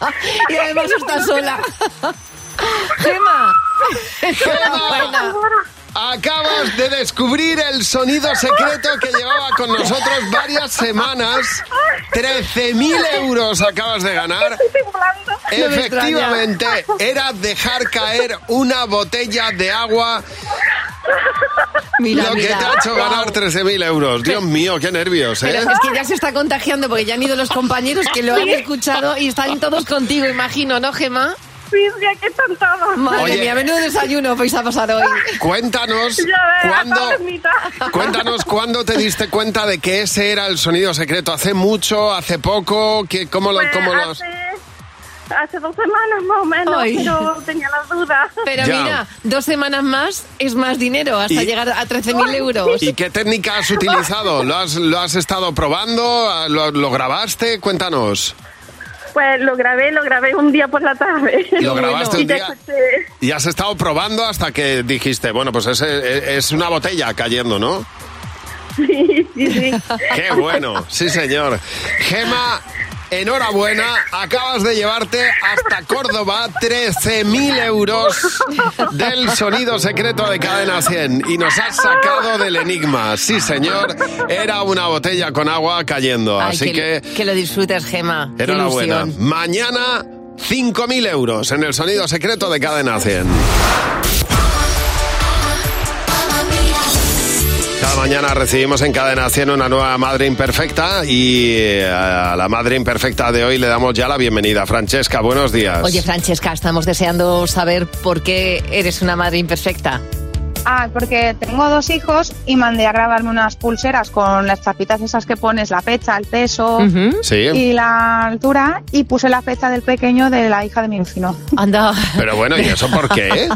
[laughs] y además está sola. [laughs] Gema. Gema, [laughs] acabas de descubrir el sonido secreto que llevaba con nosotros varias semanas. 13.000 euros acabas de ganar. Efectivamente, era dejar caer una botella de agua. Mira, lo que mira. te ha hecho ganar Wow. 13.000 euros. Dios mío, qué nervios, ¿eh? Pero es que ya se está contagiando porque ya han ido los compañeros que lo han escuchado y están todos contigo, imagino, ¿no, Gema? Están todos. Madre Oye. mía, menudo desayuno vais a pasar hoy. Cuéntanos, ¿cuándo, cuéntanos cuándo te diste cuenta de que ese era el sonido secreto. ¿Hace mucho? ¿Hace poco? ¿Qué, ¿Cómo lo, Pues cómo lo has- hace, hace dos semanas más o menos, Ay. pero tenía las dudas. Pero Ya. mira, dos semanas más es más dinero hasta Y- llegar a 13.000 euros. ¿Y qué técnica has utilizado? ¿Lo has, lo has estado probando? ¿Lo, lo grabaste? Cuéntanos. Pues lo grabé, lo grabé un día por la tarde. Lo [laughs] grabaste un día. Y has estado probando hasta que dijiste, bueno, pues ese es una botella cayendo, ¿no? Sí, sí, sí. Qué bueno, sí señor. Gema, enhorabuena, acabas de llevarte hasta Córdoba 13.000 euros del sonido secreto de Cadena 100 y nos has sacado del enigma. Sí señor, era una botella con agua cayendo, Ay, así que, que que lo disfrutes, Gema. Enhorabuena. Mañana 5.000 euros en el sonido secreto de Cadena 100. Cada mañana recibimos en Cadena 100 una nueva madre imperfecta y eh, a la madre imperfecta de hoy le damos ya la bienvenida. Francesca, buenos días. Oye, Francesca, estamos deseando saber por qué eres una madre imperfecta. Ah, porque tengo dos hijos y mandé a grabarme unas pulseras con las chapitas esas que pones la fecha, el peso Sí. y la altura y puse la fecha del pequeño de la hija de mi vecino. Anda. Pero bueno, ¿y eso por qué?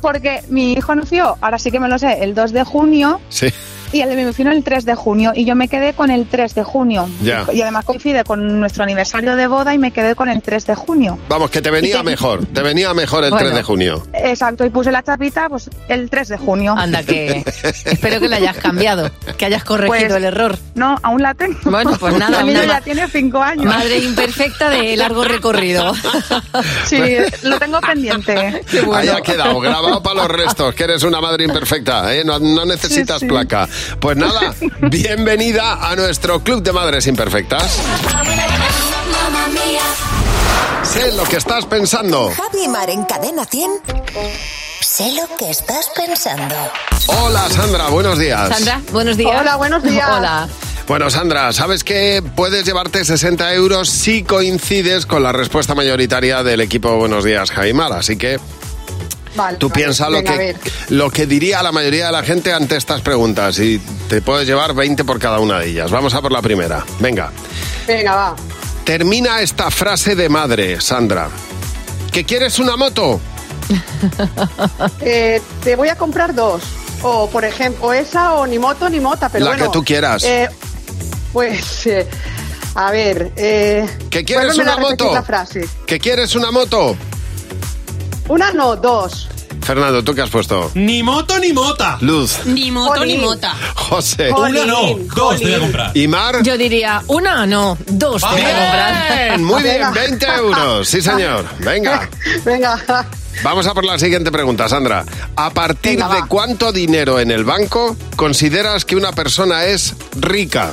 Porque mi hijo nació, ahora sí que me lo sé, el 2 de junio Sí. Y el de mi vecino el 3 de junio y yo me quedé con el 3 de junio. Ya. Y además coincide con nuestro aniversario de boda y me quedé con el 3 de junio. Vamos, que te venía mejor, te venía mejor el Bueno. 3 de junio. Exacto, y puse la chapita pues el 3 de junio. Anda, que [laughs] espero que la hayas cambiado, que hayas corregido Pues, el error. No, aún la tengo. Bueno, pues nada, El niño una ya tiene 5 años. Madre imperfecta de largo recorrido. [laughs] Sí, lo tengo pendiente. Ahí ha quedado, grabado para los restos, que eres una madre imperfecta, ¿eh? no, no necesitas Sí, sí. placa. Pues nada, [laughs] bienvenida a nuestro Club de Madres Imperfectas. Sé lo que estás pensando. Javi Mar en Cadena 100. Sé lo que estás pensando. Hola Sandra, buenos días. Sandra, buenos días. Hola, buenos [laughs] días. Hola. Bueno, Sandra, ¿sabes que puedes llevarte 60 euros si coincides con la respuesta mayoritaria del equipo Buenos Días, Jaimar? Así que Vale, tú vale. piensas lo que, lo que diría la mayoría de la gente ante estas preguntas y te puedes llevar 20 por cada una de ellas. Vamos a por la primera. Venga. Venga, va. Termina esta frase de madre, Sandra. ¿Que quieres una moto? [laughs] Eh, te voy a comprar dos. O, por ejemplo, esa o ni moto ni mota, pero La bueno, que tú quieras. eh, pues, eh, a ver... ¿Que quieres una moto? la frase. ¿Que quieres una moto? Una no, dos. Fernando, ¿tú qué has puesto? Ni moto ni mota. Luz. Ni moto ni mota. José. Una no, dos te voy a comprar. ¿Y Mar? Yo diría, una no, dos te voy a comprar. [laughs] Muy bien, Venga. 20 euros. Sí, señor. Venga. [laughs] Venga, Vamos a por la siguiente pregunta, Sandra. ¿A partir Venga, de va. cuánto dinero en el banco consideras que una persona es rica?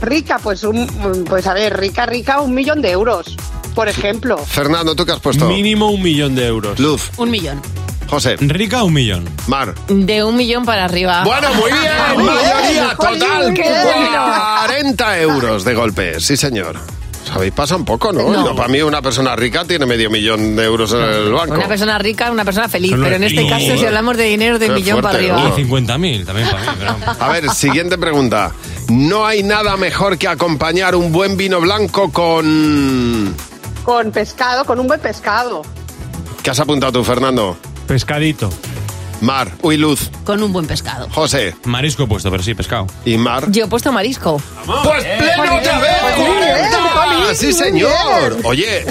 rica, pues, un, pues a ver, rica, rica, un millón de euros, por ejemplo. Fernando, ¿tú qué has puesto? Mínimo un millón de euros. Luz. Un millón. José. Rica, un millón. Mar. De un millón para arriba. Bueno, muy bien. [laughs] Mayoría total. Qué bueno. 40 euros de golpe. Sí, señor. Os habéis pasado un poco, ¿no? Para mí una persona rica tiene medio millón de euros en el banco. Una persona rica, una persona feliz, pero en este caso si hablamos de dinero de Qué millón para fuerte, arriba. ¿no? Y 50.000 también para mí. pero- A ver, siguiente pregunta. No hay nada mejor que acompañar un buen vino blanco con... Con pescado, con un buen pescado. ¿Qué has apuntado tú, Fernando? Pescadito. Mar. Uy, Luz. Con un buen pescado. José. Marisco he puesto, pero sí, pescado. ¿Y Mar? Yo he puesto marisco. Pues pleno otra vez. ¡40! Sí, señor. Oye,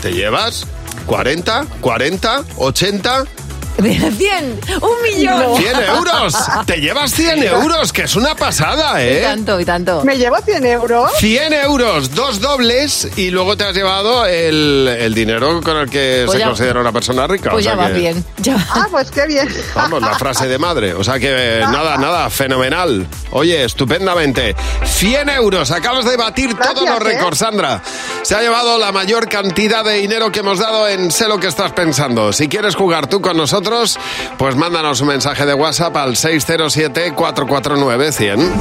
¿te llevas 40, 40, 80, De 100, un millón. 100 euros? Te llevas 100 euros, que es una pasada, Y ¿eh? tanto, y tanto. ¿Me llevo 100 euros? 100 euros, dos dobles y luego te has llevado el, el dinero con el que Pues se ya- considera una persona rica. Pues o ya sea que- bien. Ya. Ah, pues qué bien. Vamos, la frase de madre. O sea que nada, nada, fenomenal. Oye, estupendamente. 100 euros. Acabas de batir todos los ¿eh? récords, Sandra. Se ha llevado la mayor cantidad de dinero que hemos dado en Sé lo que estás pensando. Si quieres jugar tú con nosotros, pues mándanos un mensaje de WhatsApp al 607-449-100.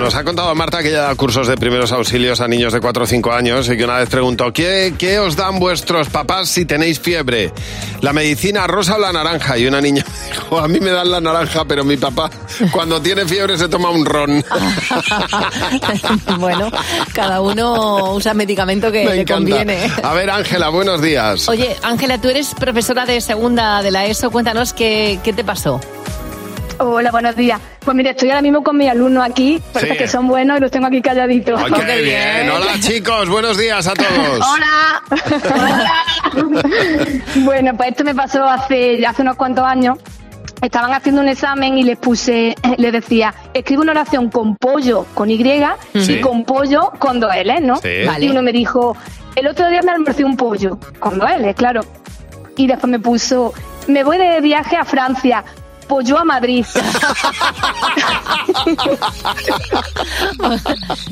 Nos ha contado Marta que ella da cursos de primeros auxilios a niños de 4 o 5 años y que una vez preguntó, ¿qué, qué os dan vuestros papás si tenéis fiebre? ¿La medicina rosa o la naranja? Y una niña [laughs] dijo, a mí me dan la naranja, pero mi papá cuando tiene fiebre se toma un ron. [laughs] bueno, cada uno usa medicamento que Me le encanta. conviene. A ver, Ángela, buenos días. Oye, Ángela, tú eres profesora de segunda de la ESO. Cuéntanos qué, qué te pasó. Hola, buenos días. Pues mire, estoy ahora mismo con mis alumnos aquí, porque Sí. que son buenos y los tengo aquí calladitos. Qué bien. Hola, chicos, buenos días a todos. Hola. [laughs] bueno, pues esto me pasó hace, ya hace unos cuantos años. Estaban haciendo un examen y les puse, [laughs] les decía, escribe una oración con pollo con Y Sí. y con pollo con dos L, ¿no? Sí. Y Vale. uno me dijo, el otro día me almorcé un pollo con dos L, claro. Y después me puso, me voy de viaje a Francia, pollo a Madrid.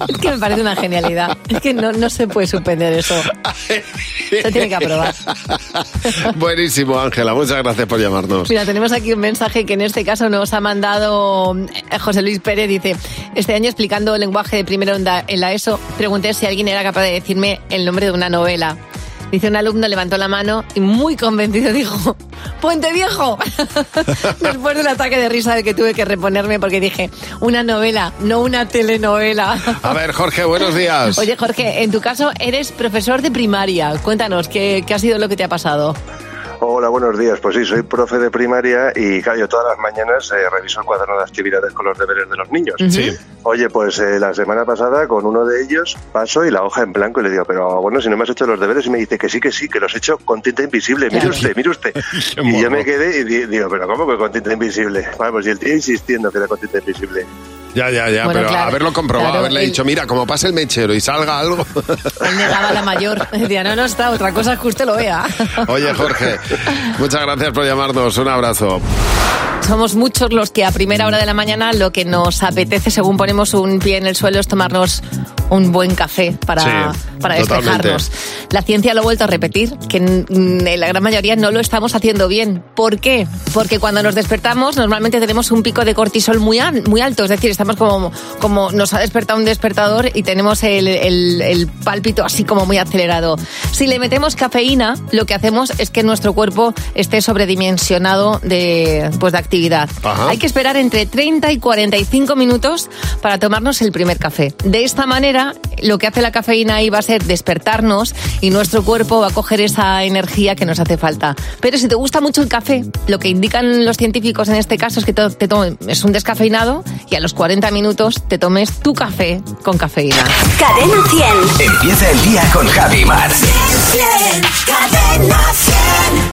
Es que me parece una genialidad. Es que no, no se puede suspender eso. Se tiene que aprobar. Buenísimo, Ángela, muchas gracias por llamarnos. Mira, tenemos aquí un mensaje que en este caso nos ha mandado eh, José Luis Pérez. Dice, este año explicando el lenguaje de primera onda en la ESO, pregunté si alguien era capaz de decirme el nombre de una novela. Dice, un alumno levantó la mano y muy convencido dijo, Puente Viejo. [laughs] Después del ataque de risa del que tuve que reponerme porque dije, una novela, no una telenovela. A ver, Jorge, buenos días. Oye, Jorge, en tu caso eres profesor de primaria. Cuéntanos, ¿qué, qué ha sido lo que te ha pasado? Hola, buenos días. Pues sí, soy profe de primaria y claro, yo todas las mañanas eh, reviso el cuaderno de actividades con los deberes de los niños. Sí. Oye, pues eh, la semana pasada con uno de ellos paso y la hoja en blanco y le digo, pero bueno, si no me has hecho los deberes y me dice que sí, que sí, que los he hecho con tinta invisible. Mire usted, mire usted. [laughs] y yo me quedé y di- digo, pero ¿cómo que con tinta invisible? Vamos, y el tío insistiendo que era con tinta invisible. Ya, ya, ya, Bueno, pero claro, haberlo comprobado, claro, haberle el- dicho, mira, como pase el mechero y salga algo. [laughs] Él negaba la mayor. [laughs] Decía, no, no está, otra cosa es que usted lo vea. [laughs] Oye, Jorge, muchas gracias por llamarnos. Un abrazo. Somos muchos los que a primera hora de la mañana lo que nos apetece, según ponemos un pie en el suelo, es tomarnos un buen café para, Sí, para totalmente. despejarnos. La ciencia lo ha vuelto a repetir, que en, en la gran mayoría no lo estamos haciendo bien. ¿Por qué? Porque cuando nos despertamos normalmente tenemos un pico de cortisol muy, muy alto, es decir, estamos como, como nos ha despertado un despertador y tenemos el, el- el pálpito así como muy acelerado. Si le metemos cafeína, lo que hacemos es que nuestro cuerpo esté sobredimensionado de, pues, de actividad. Hay que esperar entre 30 y 45 minutos para tomarnos el primer café. De esta manera, lo que hace la cafeína ahí va a ser despertarnos y nuestro cuerpo va a coger esa energía que nos hace falta. Pero si te gusta mucho el café, lo que indican los científicos en este caso es que te tomes es un descafeinado y a los 40 minutos te tomes tu café con cafeína. Cadena 100. Empieza el día con Javi Mar. Cadena